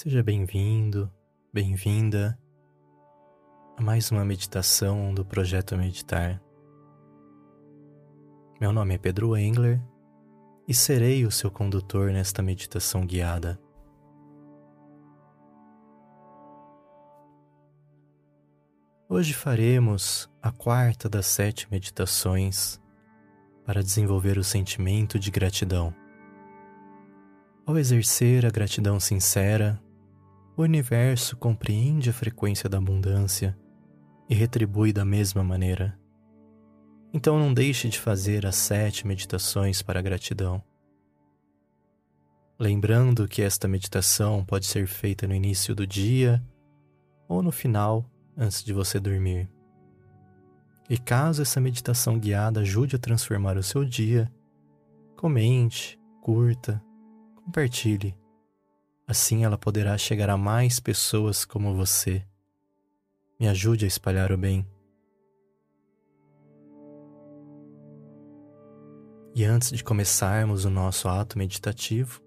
Seja bem-vindo, bem-vinda a mais uma meditação do Projeto Meditar. Meu nome é Pedro Engler e serei o seu condutor nesta meditação guiada. Hoje faremos a quarta das sete meditações para desenvolver o sentimento de gratidão. Ao exercer a gratidão sincera, o universo compreende a frequência da abundância e retribui da mesma maneira. Então não deixe de fazer as sete meditações para a gratidão. Lembrando que esta meditação pode ser feita no início do dia ou no final, antes de você dormir. E caso essa meditação guiada ajude a transformar o seu dia, comente, curta, compartilhe Assim ela poderá chegar a mais pessoas como você. Me ajude a espalhar o bem. E antes de começarmos o nosso ato meditativo,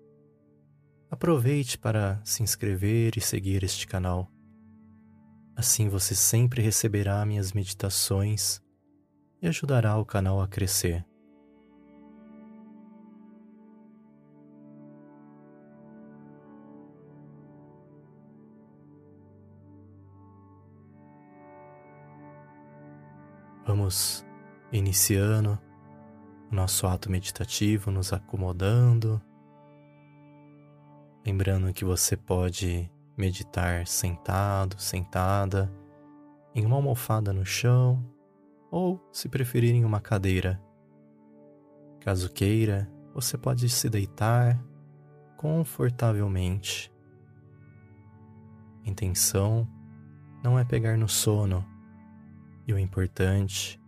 aproveite para se inscrever e seguir este canal. Assim você sempre receberá minhas meditações e ajudará o canal a crescer. Vamos iniciando o nosso ato meditativo, nos acomodando. Lembrando que você pode meditar sentado, sentada, em uma almofada no chão ou, se preferir, em uma cadeira. Caso queira, você pode se deitar confortavelmente. A intenção não é pegar no sono, e o importante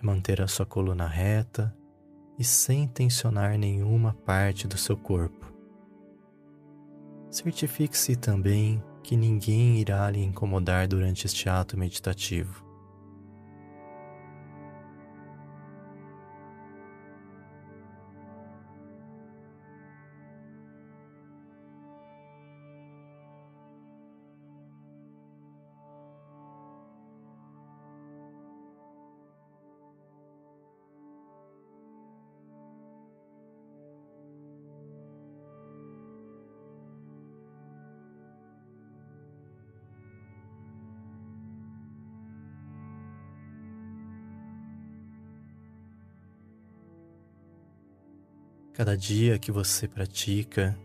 manter a sua coluna reta e sem tensionar nenhuma parte do seu corpo. Certifique-se também que ninguém irá lhe incomodar durante este ato meditativo. Cada dia que você pratica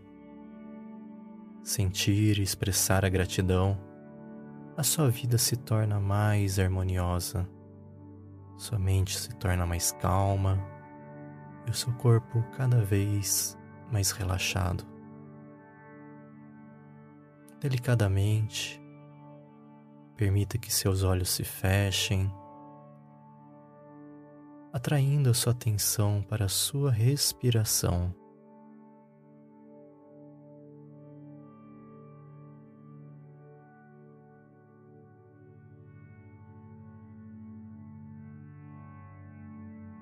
sentir e expressar a gratidão, a sua vida se torna mais harmoniosa, sua mente se torna mais calma e o seu corpo cada vez mais relaxado. Delicadamente, permita que seus olhos se fechem atraindo a sua atenção para a sua respiração.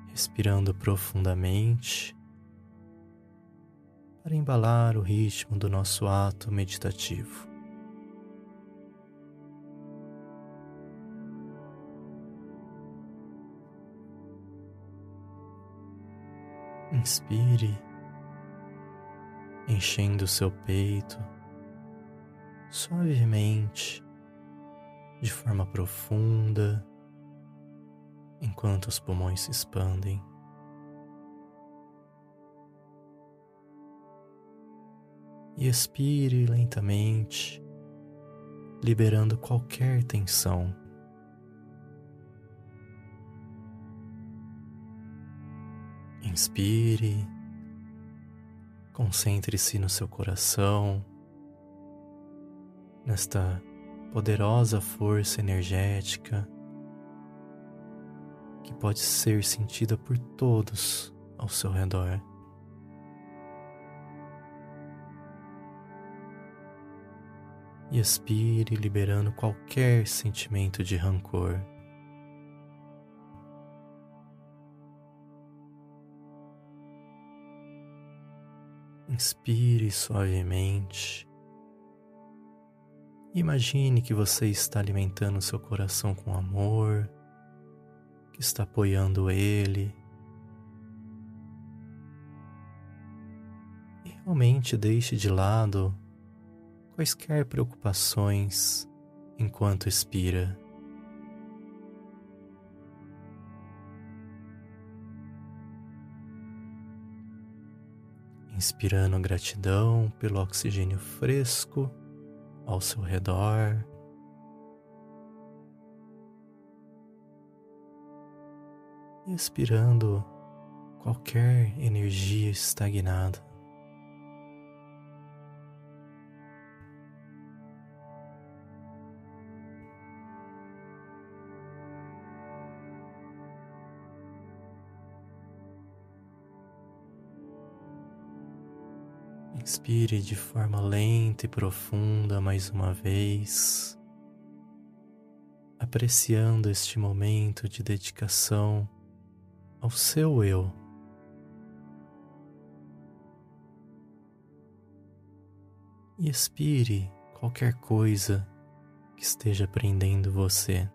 Respirando profundamente para embalar o ritmo do nosso ato meditativo. Inspire, enchendo seu peito suavemente, de forma profunda, enquanto os pulmões se expandem. E expire lentamente, liberando qualquer tensão. Inspire, concentre-se no seu coração, nesta poderosa força energética que pode ser sentida por todos ao seu redor. E expire, liberando qualquer sentimento de rancor. Inspire suavemente, Imagine que você está alimentando seu coração com amor, que está apoiando ele. E realmente deixe de lado quaisquer preocupações enquanto expira. Inspirando gratidão pelo oxigênio fresco ao seu redor. Expirando qualquer energia estagnada. Inspire de forma lenta e profunda mais uma vez, apreciando este momento de dedicação ao seu eu. E expire qualquer coisa que esteja prendendo você.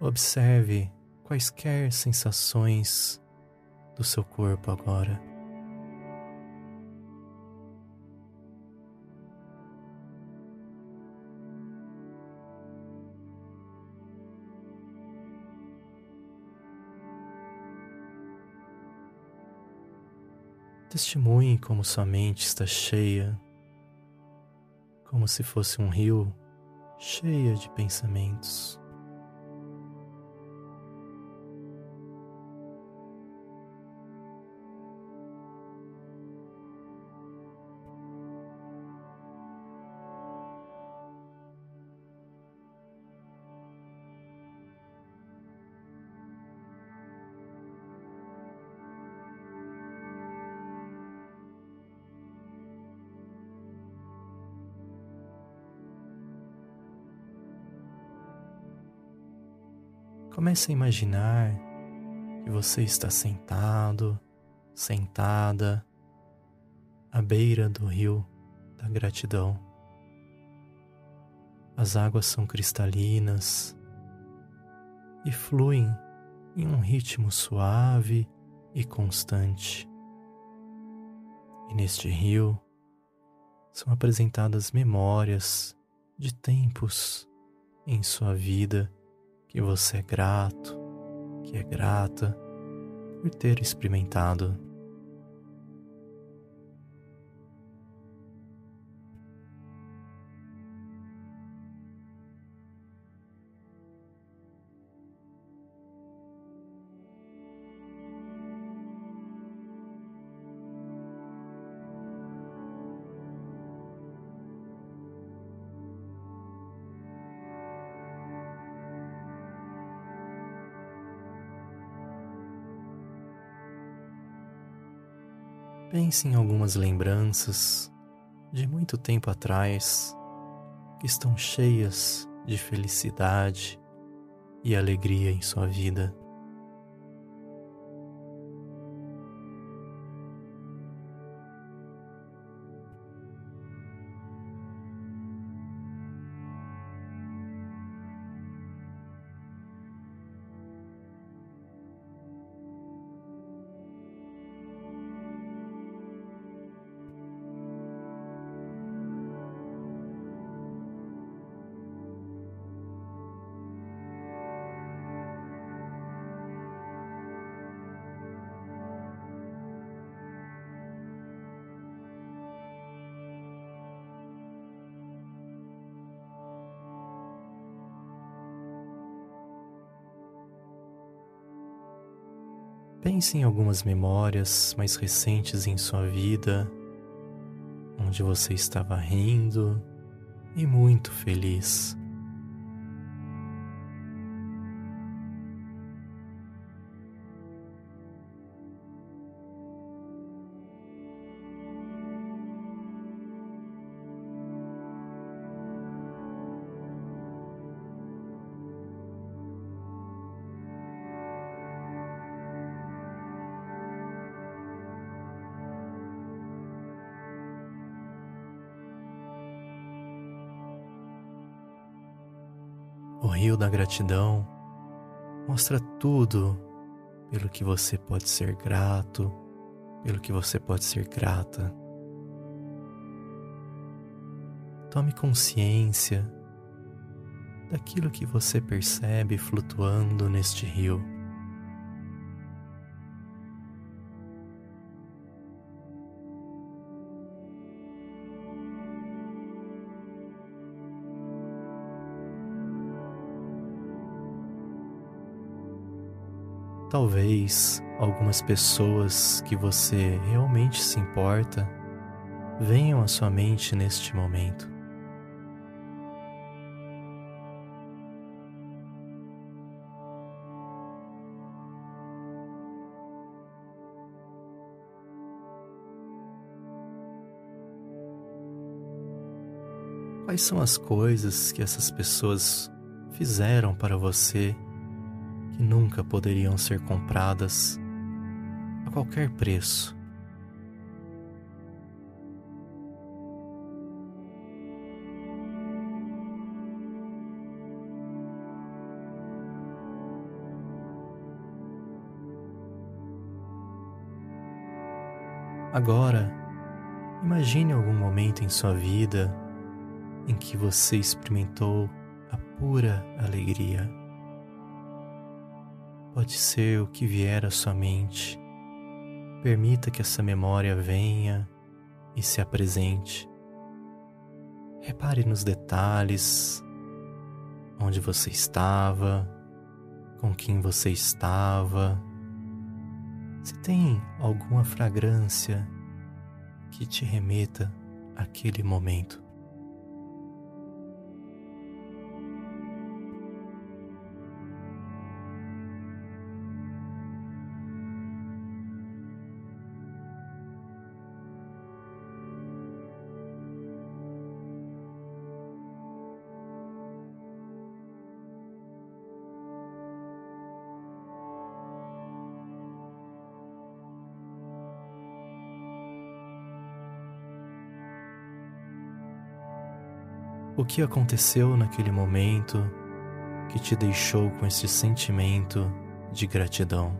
Observe quaisquer sensações do seu corpo agora. Testemunhe como sua mente está cheia, como se fosse um rio cheia de pensamentos. Comece a imaginar que você está sentado, sentada à beira do rio da gratidão. As águas são cristalinas e fluem em um ritmo suave e constante. E neste rio são apresentadas memórias de tempos em sua vida que você é grato, que é grata por ter experimentado Pense em algumas lembranças de muito tempo atrás que estão cheias de felicidade e alegria em sua vida. Pense em algumas memórias mais recentes em sua vida, onde você estava rindo e muito feliz. O rio da gratidão mostra tudo pelo que você pode ser grato, pelo que você pode ser grata. Tome consciência daquilo que você percebe flutuando neste rio. Talvez algumas pessoas que você realmente se importa venham à sua mente neste momento. Quais são as coisas que essas pessoas fizeram para você que nunca poderiam ser compradas a qualquer preço. Agora, imagine algum momento em sua vida em que você experimentou a pura alegria. Pode ser o que vier à sua mente. Permita que essa memória venha e se apresente. Repare nos detalhes, onde você estava, com quem você estava. Se tem alguma fragrância que te remeta àquele momento. O que aconteceu naquele momento que te deixou com esse sentimento de gratidão?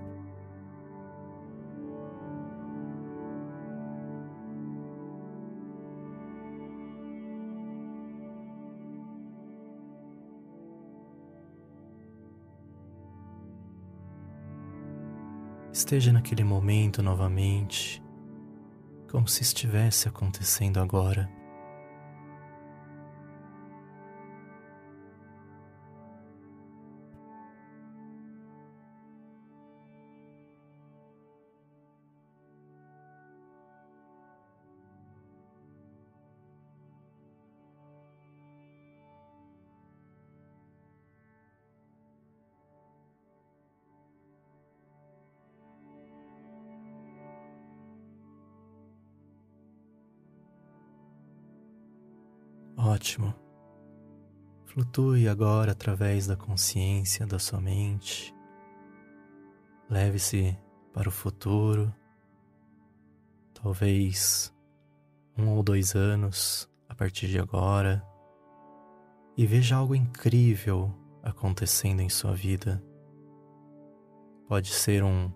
Esteja naquele momento novamente, como se estivesse acontecendo agora. Ótimo. Flutue agora através da consciência da sua mente. Leve-se para o futuro, talvez um ou dois anos a partir de agora, e veja algo incrível acontecendo em sua vida. Pode ser um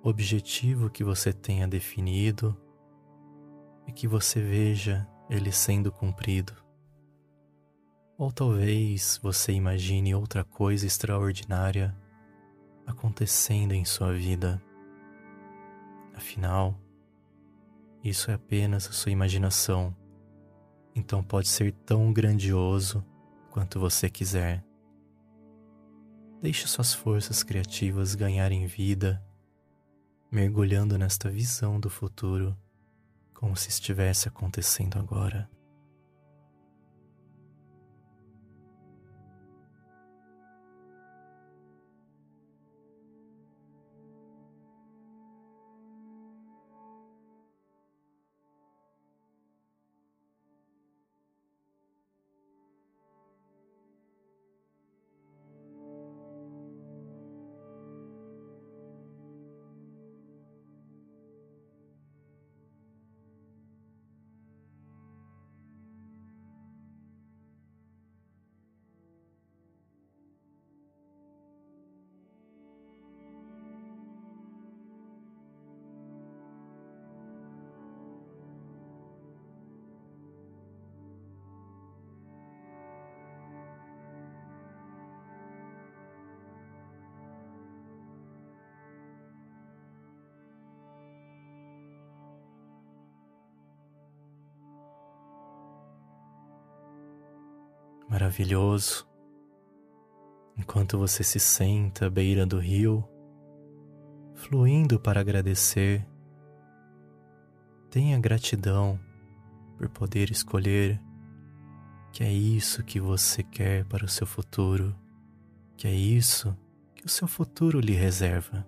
objetivo que você tenha definido e que você veja ele sendo cumprido. Ou talvez você imagine outra coisa extraordinária acontecendo em sua vida. Afinal, isso é apenas a sua imaginação, então pode ser tão grandioso quanto você quiser. Deixe suas forças criativas ganharem vida, mergulhando nesta visão do futuro como se estivesse acontecendo agora. Maravilhoso. Enquanto você se senta à beira do rio, fluindo para agradecer, tenha gratidão por poder escolher que é isso que você quer para o seu futuro, que é isso que o seu futuro lhe reserva.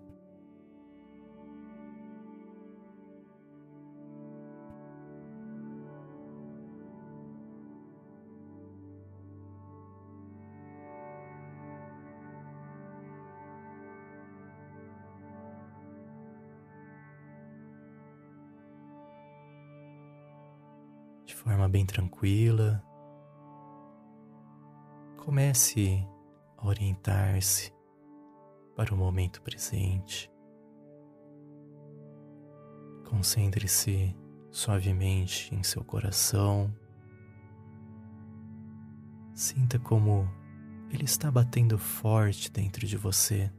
Forma bem tranquila. Comece a orientar-se para o momento presente. Concentre-se suavemente em seu coração. Sinta como ele está batendo forte dentro de você.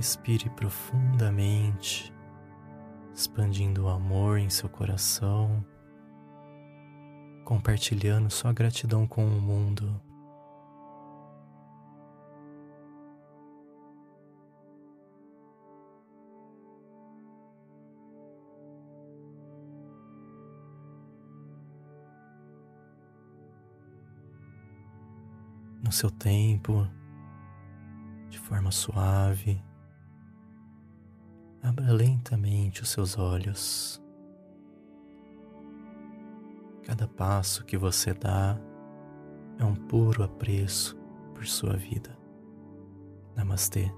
Respire profundamente, expandindo o amor em seu coração, compartilhando sua gratidão com o mundo. No seu tempo, de forma suave, Abra lentamente os seus olhos. Cada passo que você dá é um puro apreço por sua vida. Namastê.